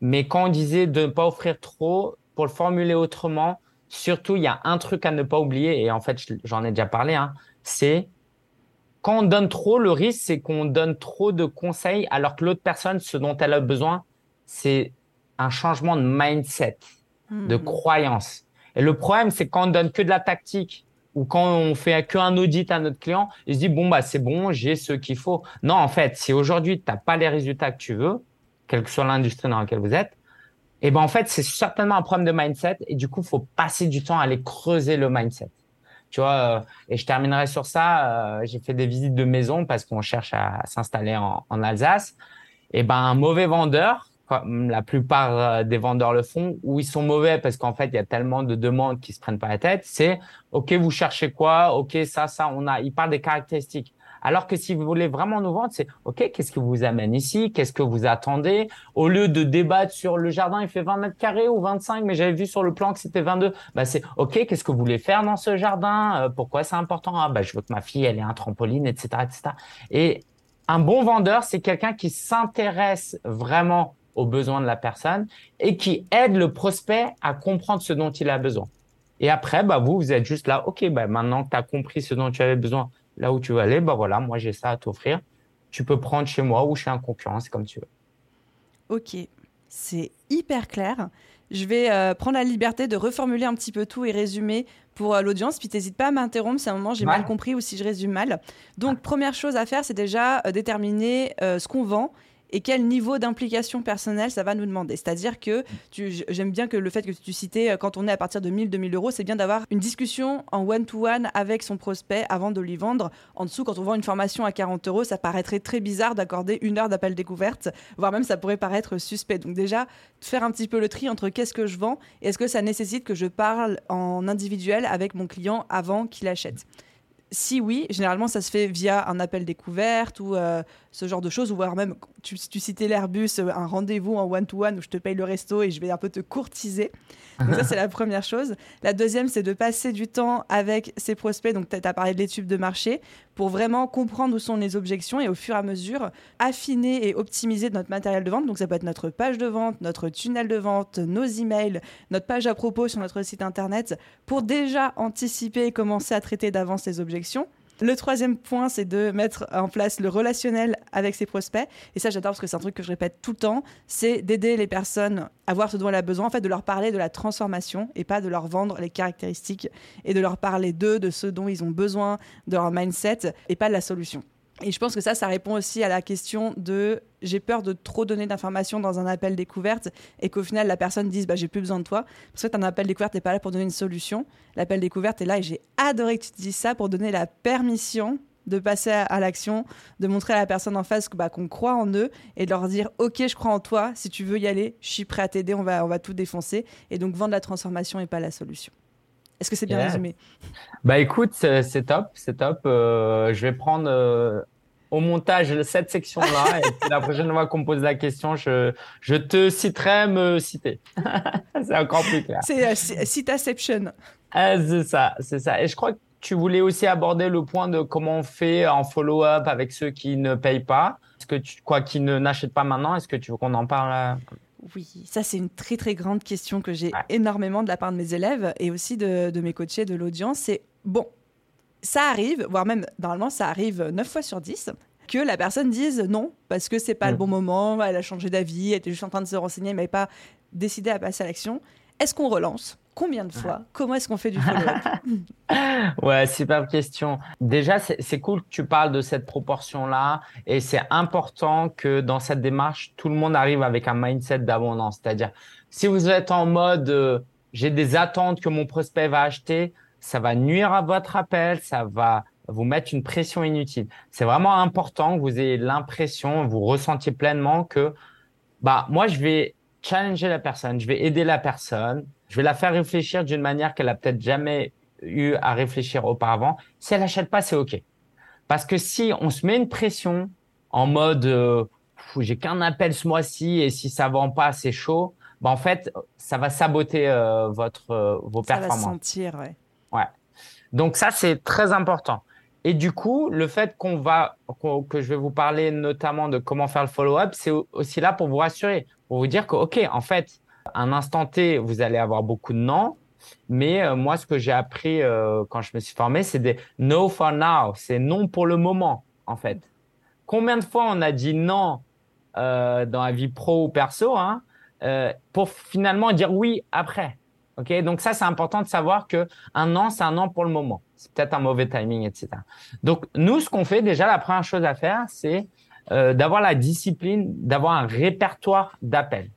Mais quand on disait de ne pas offrir trop, pour le formuler autrement, surtout, il y a un truc à ne pas oublier, et en fait, j'en ai déjà parlé, hein, c'est quand on donne trop, le risque, c'est qu'on donne trop de conseils, alors que l'autre personne, ce dont elle a besoin, c'est un changement de mindset, de mmh. croyance. Et le problème, c'est quand on donne que de la tactique, ou quand on fait qu'un audit à notre client, il se dit bon bah c'est bon, j'ai ce qu'il faut. Non, en fait, si aujourd'hui tu n'as pas les résultats que tu veux, quelle que soit l'industrie dans laquelle vous êtes, et eh ben en fait c'est certainement un problème de mindset et du coup faut passer du temps à aller creuser le mindset. Tu vois, euh, et je terminerai sur ça. Euh, j'ai fait des visites de maison parce qu'on cherche à, s'installer en, en Alsace. Et ben un mauvais vendeur, la plupart euh, des vendeurs le font, où ils sont mauvais parce qu'en fait, il y a tellement de demandes qui se prennent pas la tête. C'est OK, vous cherchez quoi? OK, ça, ça, on a. Ils parlent des caractéristiques. Alors que si vous voulez vraiment nous vendre, c'est OK, qu'est-ce que vous amène ici? Qu'est-ce que vous attendez? Au lieu de débattre sur le jardin, il fait 20 mètres carrés ou 25, mais j'avais vu sur le plan que c'était 22. Bah c'est OK, qu'est-ce que vous voulez faire dans ce jardin? Euh, Pourquoi c'est important? Ah bah je veux que ma fille elle ait un trampoline, etc., etc. Et un bon vendeur, c'est quelqu'un qui s'intéresse vraiment aux besoins de la personne et qui aide le prospect à comprendre ce dont il a besoin. Et après, bah, vous, vous êtes juste là, OK, bah, maintenant que tu as compris ce dont tu avais besoin, là où tu veux aller, bah, voilà, moi, j'ai ça à t'offrir. Tu peux prendre chez moi ou chez un concurrent, c'est comme tu veux. OK, c'est hyper clair. Je vais euh, prendre la liberté de reformuler un petit peu tout et résumer pour euh, l'audience. Puis n'hésite pas à m'interrompre si à un moment j'ai mal compris ou si je résume mal. Donc, première chose à faire, c'est déjà euh, déterminer ce qu'on vend et quel niveau d'implication personnelle ça va nous demander. C'est-à-dire que j'aime bien que le fait que tu citais, euh, quand on est à partir de 1000, 2000 euros, c'est bien d'avoir une discussion en one-to-one avec son prospect avant de lui vendre. En dessous, quand on vend une formation à 40 euros, ça paraîtrait très bizarre d'accorder une heure d'appel découverte, voire même ça pourrait paraître suspect. Donc déjà, faire un petit peu le tri entre qu'est-ce que je vends et est-ce que ça nécessite que je parle en individuel avec mon client avant qu'il achète. Si oui, généralement ça se fait via un appel découverte ou euh, ce genre de choses, ou voire même, tu, tu citais l'Airbus, euh, un rendez-vous en one-to-one où je te paye le resto et je vais un peu te courtiser. Donc ça, c'est la première chose. La deuxième, c'est de passer du temps avec ses prospects. Donc, tu as parlé de l'étude de marché pour vraiment comprendre où sont les objections et au fur et à mesure, affiner et optimiser notre matériel de vente. Donc, ça peut être notre page de vente, notre tunnel de vente, nos emails, notre page à propos sur notre site internet pour déjà anticiper et commencer à traiter d'avance les objections. Le troisième point, c'est de mettre en place le relationnel avec ses prospects. Et ça, j'adore parce que c'est un truc que je répète tout le temps. C'est d'aider les personnes à voir ce dont elles ont besoin, en fait, de leur parler de la transformation et pas de leur vendre les caractéristiques et de leur parler d'eux, de ce dont ils ont besoin, de leur mindset et pas de la solution. Et je pense que ça, ça répond aussi à la question de j'ai peur de trop donner d'informations dans un appel découverte et qu'au final la personne dise bah, j'ai plus besoin de toi. Parce que un appel découverte n'est pas là pour donner une solution. L'appel découverte est là et j'ai adoré que tu dises ça pour donner la permission de passer à, l'action, de montrer à la personne en face bah, qu'on croit en eux et de leur dire ok je crois en toi, si tu veux y aller, je suis prêt à t'aider, on va, on va tout défoncer. Et donc vendre la transformation et pas la solution. Est-ce que c'est bien résumé? Bah écoute, c'est top, c'est top. Euh, je vais prendre euh, au montage cette section-là et la prochaine fois qu'on me pose la question, je, je te citerai me citer. c'est encore plus clair. C'est euh, citaception. Ah, c'est ça, c'est ça. Et je crois que tu voulais aussi aborder le point de comment on fait en follow-up avec ceux qui ne payent pas. Est-ce que tu, quoi, qui ne n'achètent pas maintenant? Est-ce que tu veux qu'on en parle oui, ça c'est une très très grande question que j'ai énormément de la part de mes élèves et aussi de, mes coachés, de l'audience. C'est bon, ça arrive, voire même normalement ça arrive 9 fois sur 10, que la personne dise non parce que c'est pas le mm. bon moment, elle a changé d'avis, elle était juste en train de se renseigner, mais pas décidé à passer à l'action. Est-ce qu'on relance? Combien de fois Comment est-ce qu'on fait du follow-up Ouais, super question. Déjà, c'est cool que tu parles de cette proportion-là et c'est important que dans cette démarche, tout le monde arrive avec un mindset d'abondance. C'est-à-dire, si vous êtes en mode euh, j'ai des attentes que mon prospect va acheter, ça va nuire à votre appel, ça va vous mettre une pression inutile. C'est vraiment important que vous ayez l'impression, vous ressentiez pleinement que bah moi je vais challenger la personne, je vais aider la personne, je vais la faire réfléchir d'une manière qu'elle a peut-être jamais eu à réfléchir auparavant. Si elle n'achète pas, c'est OK. Parce que si on se met une pression en mode euh, j'ai qu'un appel ce mois-ci et si ça vend pas, c'est chaud, bah en fait, ça va saboter euh, votre euh, vos performances. Ça va sentir, ouais. Ouais. Donc ça c'est très important. Et du coup, le fait qu'on va que je vais vous parler notamment de comment faire le follow-up, c'est aussi là pour vous rassurer, pour vous dire que OK, en fait, un instant T, vous allez avoir beaucoup de non. Mais euh, moi, ce que j'ai appris euh, quand je me suis formé, c'est des no for now. C'est non pour le moment, en fait. Combien de fois on a dit non euh, dans la vie pro ou perso hein, pour finalement dire oui après Ok, donc ça c'est important de savoir que un non c'est un non pour le moment. C'est peut-être un mauvais timing, etc. Donc nous, ce qu'on fait déjà, la première chose à faire, c'est d'avoir la discipline, d'avoir un répertoire d'appels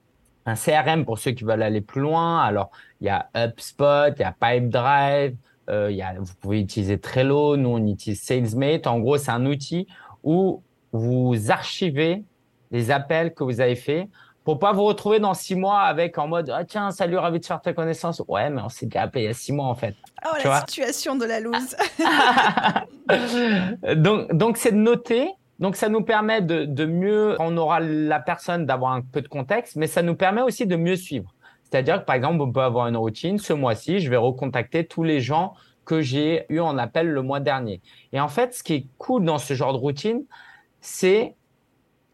un CRM pour ceux qui veulent aller plus loin. Alors, il y a HubSpot, il y a Pipedrive, euh, il y a, vous pouvez utiliser Trello, nous on utilise SalesMate. En gros, c'est un outil où vous archivez les appels que vous avez faits pour pas vous retrouver dans six mois avec en mode ah tiens salut ravi de faire ta connaissance ouais mais on s'est déjà appelé il y a six mois en fait oh la situation de la loose donc donc c'est de noter donc, ça nous permet de, mieux, on aura la personne d'avoir un peu de contexte, mais ça nous permet aussi de mieux suivre. C'est-à-dire que, par exemple, on peut avoir une routine. Ce mois-ci, je vais recontacter tous les gens que j'ai eu en appel le mois dernier. Et en fait, ce qui est cool dans ce genre de routine, c'est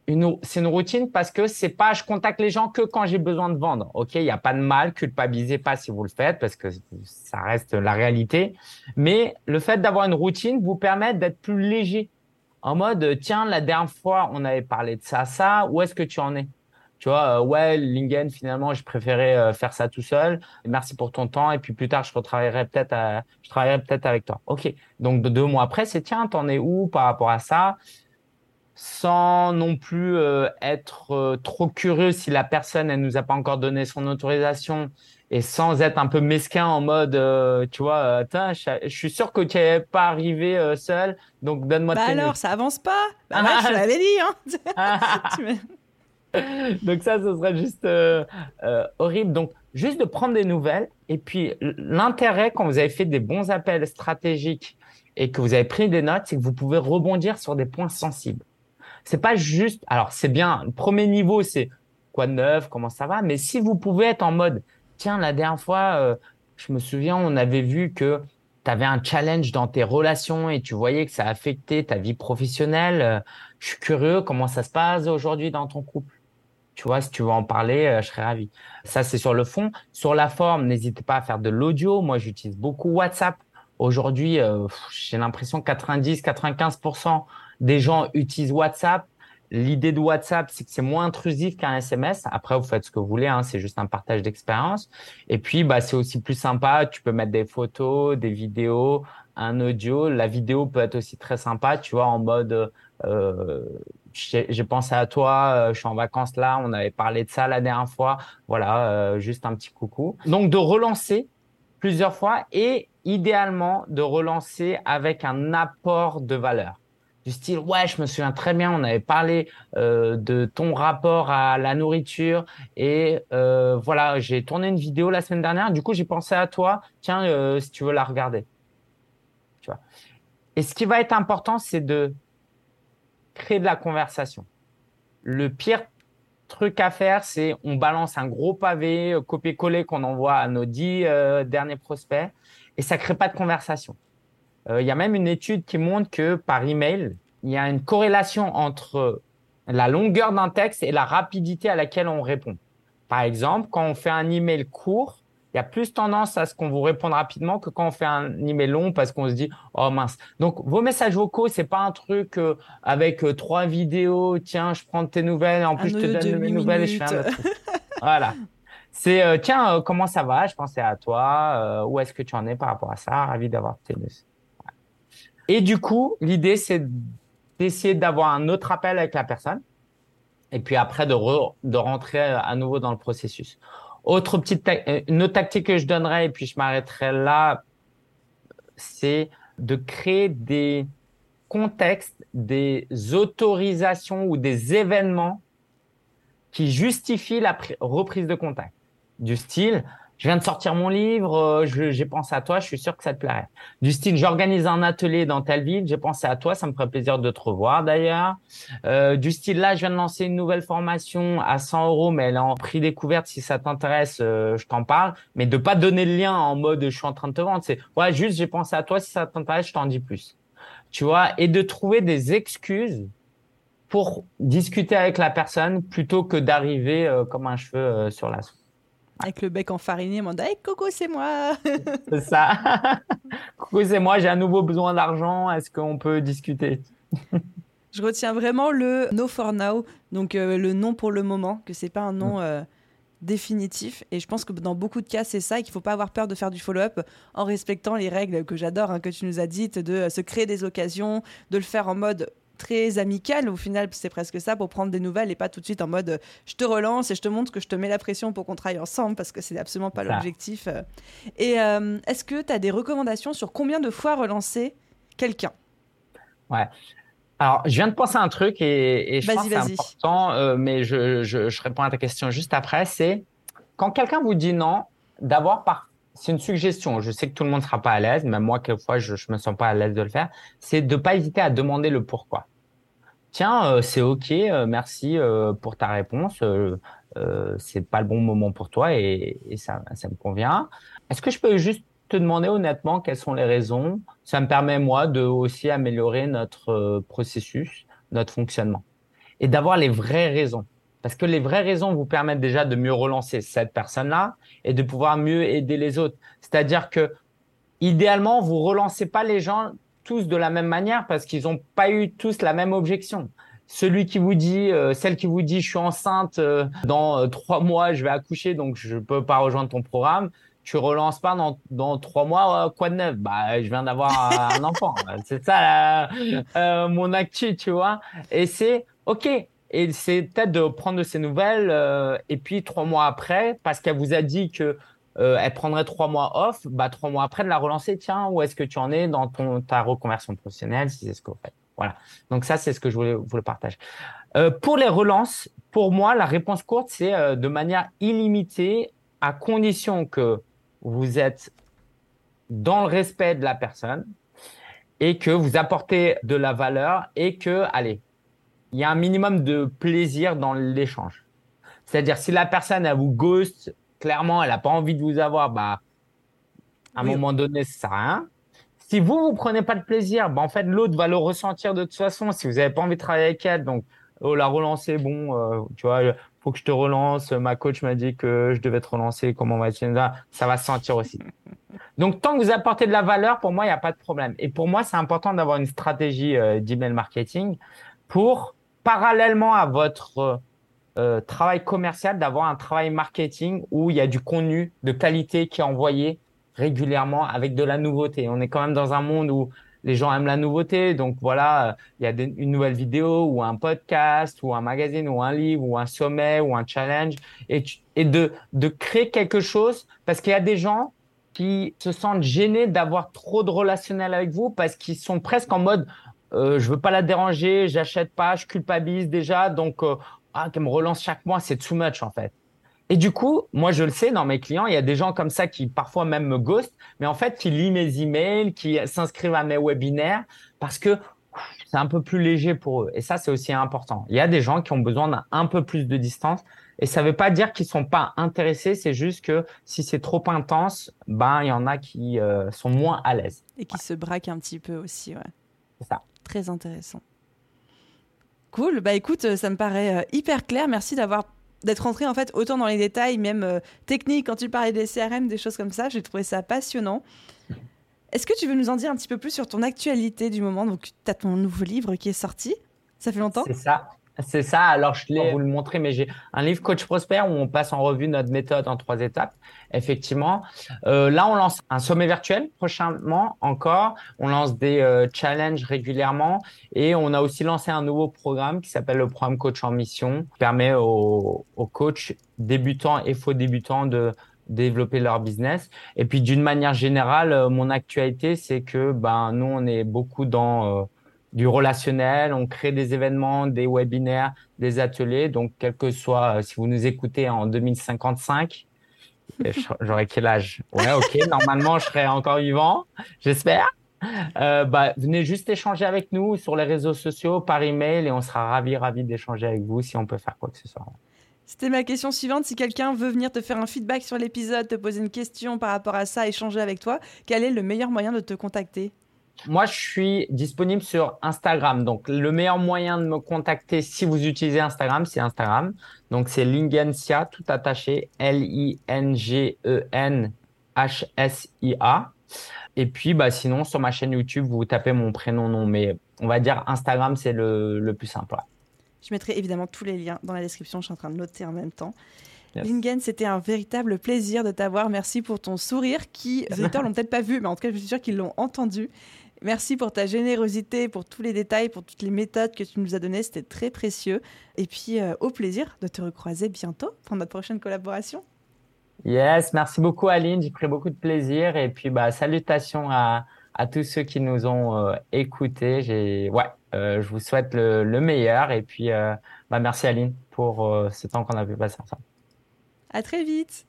une, c'est une routine parce que c'est pas je contacte les gens que quand j'ai besoin de vendre. OK, il n'y a pas de mal, culpabilisez pas si vous le faites parce que ça reste la réalité. Mais le fait d'avoir une routine vous permet d'être plus léger en mode tiens la dernière fois on avait parlé de ça ça où est-ce que tu en es? Tu vois euh, ouais Lingen finalement j'ai préféré euh, faire ça tout seul. Merci pour ton temps. Et puis plus tard je retravaillerai peut-être je travaillerai peut-être avec toi. Ok. Donc deux mois après c'est tiens t'en es où par rapport à ça? Sans non plus euh, être trop curieux si la personne elle nous a pas encore donné son autorisation et sans être un peu mesquin en mode, euh, tu vois, euh, je, suis sûr que tu n'es pas arrivé euh, seul, donc donne-moi bah alors, ça avance pas bah ouais, je l'avais dit, hein Donc ça, ce serait juste horrible. Donc, juste de prendre des nouvelles, et puis l'intérêt quand vous avez fait des bons appels stratégiques et que vous avez pris des notes, c'est que vous pouvez rebondir sur des points sensibles. C'est pas juste, alors c'est bien, le premier niveau, c'est quoi de neuf, comment ça va, mais si vous pouvez être en mode tiens, la dernière fois, euh, je me souviens, on avait vu que tu avais un challenge dans tes relations et tu voyais que ça affectait ta vie professionnelle. Euh, je suis curieux, comment ça se passe aujourd'hui dans ton couple? Tu vois, si tu veux en parler, euh, je serais ravi. Ça, c'est sur le fond. Sur la forme, n'hésitez pas à faire de l'audio. Moi, j'utilise beaucoup WhatsApp. Aujourd'hui, j'ai l'impression que 90-95% des gens utilisent WhatsApp. L'idée de WhatsApp, c'est que c'est moins intrusif qu'un SMS. Après, vous faites ce que vous voulez, hein, c'est juste un partage d'expérience. Et puis, bah, c'est aussi plus sympa. Tu peux mettre des photos, des vidéos, un audio. La vidéo peut être aussi très sympa, tu vois, en mode j'ai pensé à toi, je suis en vacances là, on avait parlé de ça la dernière fois. Voilà, juste un petit coucou. Donc de relancer plusieurs fois et idéalement de relancer avec un apport de valeur du style ouais je me souviens très bien on avait parlé euh, de ton rapport à la nourriture et euh, voilà j'ai tourné une vidéo la semaine dernière. Du coup j'ai pensé à toi. Tiens euh, si tu veux la regarder. Et ce qui va être important c'est de créer de la conversation. Le pire truc à faire c'est on balance un gros pavé copier-coller qu'on envoie à nos dix derniers prospects et ça crée pas de conversation il y a même une étude qui montre que par email, il y a une corrélation entre la longueur d'un texte et la rapidité à laquelle on répond. Par exemple, quand on fait un email court, il y a plus tendance à ce qu'on vous réponde rapidement que quand on fait un email long parce qu'on se dit oh mince. Donc vos messages vocaux c'est pas un truc euh, avec euh, trois vidéos. Tiens, je prends tes nouvelles. En plus je te donne mes nouvelles et je fais un autre truc. voilà. C'est tiens comment ça va? Je pensais à toi. où est-ce que tu en es par rapport à ça? Ravi d'avoir tes news. Et du coup, l'idée, c'est d'essayer d'avoir un autre appel avec la personne et puis après de, de rentrer à nouveau dans le processus. Autre petite euh, une autre tactique que je donnerais et puis je m'arrêterai là, c'est de créer des contextes, des autorisations ou des événements qui justifient la reprise de contact. Du style, je viens de sortir mon livre, euh, j'ai pensé à toi, je suis sûr que ça te plairait. Du style, j'organise un atelier dans telle ville, j'ai pensé à toi, ça me ferait plaisir de te revoir d'ailleurs. Euh, du style, là, je viens de lancer une nouvelle formation à 100 euros, mais elle est en prix découverte. Si ça t'intéresse, euh, je t'en parle. Mais de pas donner le lien en mode je suis en train de te vendre. C'est ouais, juste j'ai pensé à toi. Si ça t'intéresse, je t'en dis plus. Tu vois, et de trouver des excuses pour discuter avec la personne plutôt que d'arriver euh, comme un cheveu sur la soupe. Avec le bec enfariné, on dit hey, Coco, c'est moi C'est ça. Coco, c'est moi, j'ai un nouveau besoin d'argent. Est-ce qu'on peut discuter? Je retiens vraiment le no for now, donc euh, le non pour le moment, que c'est pas un non euh, définitif. Et je pense que dans beaucoup de cas, c'est ça, et qu'il faut pas avoir peur de faire du follow-up en respectant les règles que j'adore, hein, que tu nous as dites, de se créer des occasions, de le faire en mode très amical. Au final, c'est presque ça pour prendre des nouvelles et pas tout de suite en mode je te relance et je te montre que je te mets la pression pour qu'on travaille ensemble parce que c'est absolument pas l'objectif. Et euh, est-ce que tu as des recommandations sur combien de fois relancer quelqu'un? Ouais. Alors, je viens de penser à un truc et, je pense que c'est important, euh, mais je, je, réponds à ta question juste après. C'est quand quelqu'un vous dit non, d'avoir par c'est une suggestion. Je sais que tout le monde ne sera pas à l'aise, même moi, quelquefois, je ne me sens pas à l'aise de le faire. C'est de ne pas hésiter à demander le pourquoi. Tiens, euh, c'est OK, euh, merci euh, pour ta réponse. c'est pas le bon moment pour toi et, ça, me convient. Est-ce que je peux juste te demander honnêtement quelles sont les raisons? Ça me permet, moi, de aussi améliorer notre processus, notre fonctionnement et d'avoir les vraies raisons. Parce que les vraies raisons vous permettent déjà de mieux relancer cette personne-là et de pouvoir mieux aider les autres. C'est-à-dire que, idéalement, vous relancez pas les gens tous de la même manière parce qu'ils n'ont pas eu tous la même objection. Celui qui vous dit, euh, celle qui vous dit, je suis enceinte, euh, dans euh, trois mois, je vais accoucher, donc je peux pas rejoindre ton programme. Tu relances pas dans, dans trois mois, quoi de neuf? Bah, je viens d'avoir un enfant. C'est ça mon actu, tu vois. Et c'est ok et c'est peut-être de prendre de ces nouvelles euh, et puis trois mois après, parce qu'elle vous a dit que euh, elle prendrait trois mois off, bah trois mois après de la relancer. Tiens, où est-ce que tu en es dans ton ta reconversion professionnelle si c'est ce que vous faites. Voilà. Donc ça, c'est ce que je voulais vous le partager. Euh, pour les relances, pour moi, la réponse courte, c'est de manière illimitée, à condition que vous êtes dans le respect de la personne et que vous apportez de la valeur et que, allez, il y a un minimum de plaisir dans l'échange. C'est-à-dire, si la personne, elle vous ghost, clairement, elle n'a pas envie de vous avoir, bah, à un moment donné, ça sert à rien. Si vous, vous prenez pas de plaisir, bah, en fait, l'autre va le ressentir de toute façon. Si vous n'avez pas envie de travailler avec elle, donc, oh, la relancer, bon, euh, tu vois, faut que je te relance. Ma coach m'a dit que je devais te relancer. Comment va t Ça va se sentir aussi. Donc, tant que vous apportez de la valeur, pour moi, il n'y a pas de problème. Et pour moi, c'est important d'avoir une stratégie euh, d'email marketing pour parallèlement à votre euh, travail commercial, d'avoir un travail marketing où il y a du contenu de qualité qui est envoyé régulièrement avec de la nouveauté. On est quand même dans un monde où les gens aiment la nouveauté. Donc voilà, il y a une nouvelle vidéo ou un podcast ou un magazine ou un livre ou un sommet ou un challenge et, de créer quelque chose parce qu'il y a des gens qui se sentent gênés d'avoir trop de relationnel avec vous parce qu'ils sont presque en mode euh, je veux pas la déranger, j'achète pas, je culpabilise déjà, donc euh, ah qu'elle me relance chaque mois, c'est too much en fait. Et du coup, moi je le sais dans mes clients, il y a des gens comme ça qui parfois même me ghostent, mais en fait qui lisent mes emails, qui s'inscrivent à mes webinaires parce que c'est un peu plus léger pour eux. Et ça c'est aussi important. Il y a des gens qui ont besoin d'un peu plus de distance. Et ça ne veut pas dire qu'ils sont pas intéressés, c'est juste que si c'est trop intense, ben il y en a qui euh, sont moins à l'aise. Et qui se braquent un petit peu aussi, ouais. C'est ça. Très intéressant. Cool. Bah écoute, euh, ça me paraît euh, hyper clair. Merci d'avoir d'être rentré en fait autant dans les détails, même euh, techniques, quand tu parlais des CRM, des choses comme ça. J'ai trouvé ça passionnant. Est-ce que tu veux nous en dire un petit peu plus sur ton actualité du moment? Donc, tu as ton nouveau livre qui est sorti. Ça fait longtemps C'est ça. C'est ça. Alors, je vais vous le montrer, mais j'ai un livre Coach Prosper où on passe en revue notre méthode en trois étapes. Effectivement. Euh, là, on lance un sommet virtuel prochainement encore. On lance des euh, challenges régulièrement et on a aussi lancé un nouveau programme qui s'appelle le programme Coach en Mission, qui permet aux, aux coachs débutants et faux débutants de développer leur business. Et puis, d'une manière générale, euh, mon actualité, c'est que ben nous, on est beaucoup dans euh, du relationnel, on crée des événements, des webinaires, des ateliers. Donc, quel que soit, euh, si vous nous écoutez en 2055, j'aurai quel âge? Ouais, ok, normalement, je serai encore vivant, j'espère. Euh, bah, venez juste échanger avec nous sur les réseaux sociaux, par email, et on sera ravis, ravis d'échanger avec vous si on peut faire quoi que ce soit. C'était ma question suivante. Si quelqu'un veut venir te faire un feedback sur l'épisode, te poser une question par rapport à ça, échanger avec toi, quel est le meilleur moyen de te contacter? Moi, je suis disponible sur Instagram. Donc, le meilleur moyen de me contacter si vous utilisez Instagram, c'est Instagram. Donc, c'est Lingensia, tout attaché, L-I-N-G-E-N-H-S-I-A. Et puis, bah, sinon, sur ma chaîne YouTube, vous tapez mon prénom, nom. Mais on va dire Instagram, c'est le, plus simple. Je mettrai évidemment tous les liens dans la description. Je suis en train de noter en même temps. Lingen, c'était un véritable plaisir de t'avoir. Merci pour ton sourire qui, les auditeurs l'ont peut-être pas vu, mais en tout cas, je suis sûre qu'ils l'ont entendu. Merci pour ta générosité, pour tous les détails, pour toutes les méthodes que tu nous as données. C'était très précieux. Et puis, euh, au plaisir de te recroiser bientôt pour notre prochaine collaboration. Yes, merci beaucoup Aline. J'ai pris beaucoup de plaisir. Et puis, bah, salutations à, tous ceux qui nous ont euh, écoutés. J'ai, ouais, euh, je vous souhaite le, meilleur. Et puis, bah, merci Aline pour ce temps qu'on a pu passer ensemble. À très vite.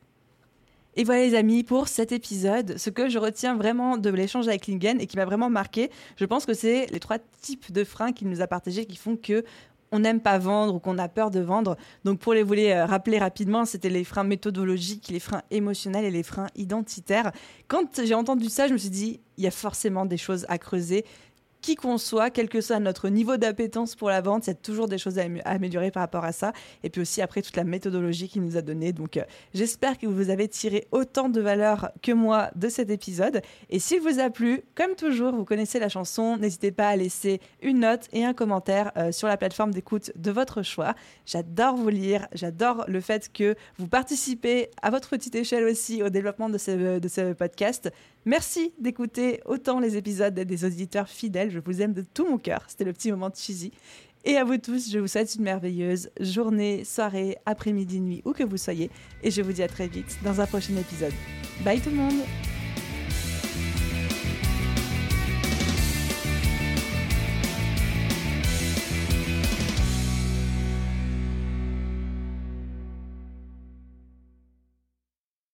Et voilà les amis pour cet épisode. Ce que je retiens vraiment de l'échange avec Lingen et qui m'a vraiment marqué, je pense que c'est les trois types de freins qu'il nous a partagés qui font que on n'aime pas vendre ou qu'on a peur de vendre. Donc pour les vous les euh, rappeler rapidement, c'était les freins méthodologiques, les freins émotionnels et les freins identitaires. Quand j'ai entendu ça, je me suis dit, il y a forcément des choses à creuser qui qu'on soit, quel que soit notre niveau d'appétence pour la vente, il y a toujours des choses à, améliorer par rapport à ça. Et puis aussi après toute la méthodologie qu'il nous a donnée. Donc euh, j'espère que vous avez tiré autant de valeur que moi de cet épisode. Et s'il vous a plu, comme toujours, vous connaissez la chanson, n'hésitez pas à laisser une note et un commentaire euh, sur la plateforme d'écoute de votre choix. J'adore vous lire, j'adore le fait que vous participez à votre petite échelle aussi au développement de ce, de ce podcast. Merci d'écouter autant les épisodes des auditeurs fidèles. Je vous aime de tout mon cœur. C'était le petit moment de cheesy. Et à vous tous, je vous souhaite une merveilleuse journée, soirée, après-midi, nuit, où que vous soyez. Et je vous dis à très vite dans un prochain épisode. Bye tout le monde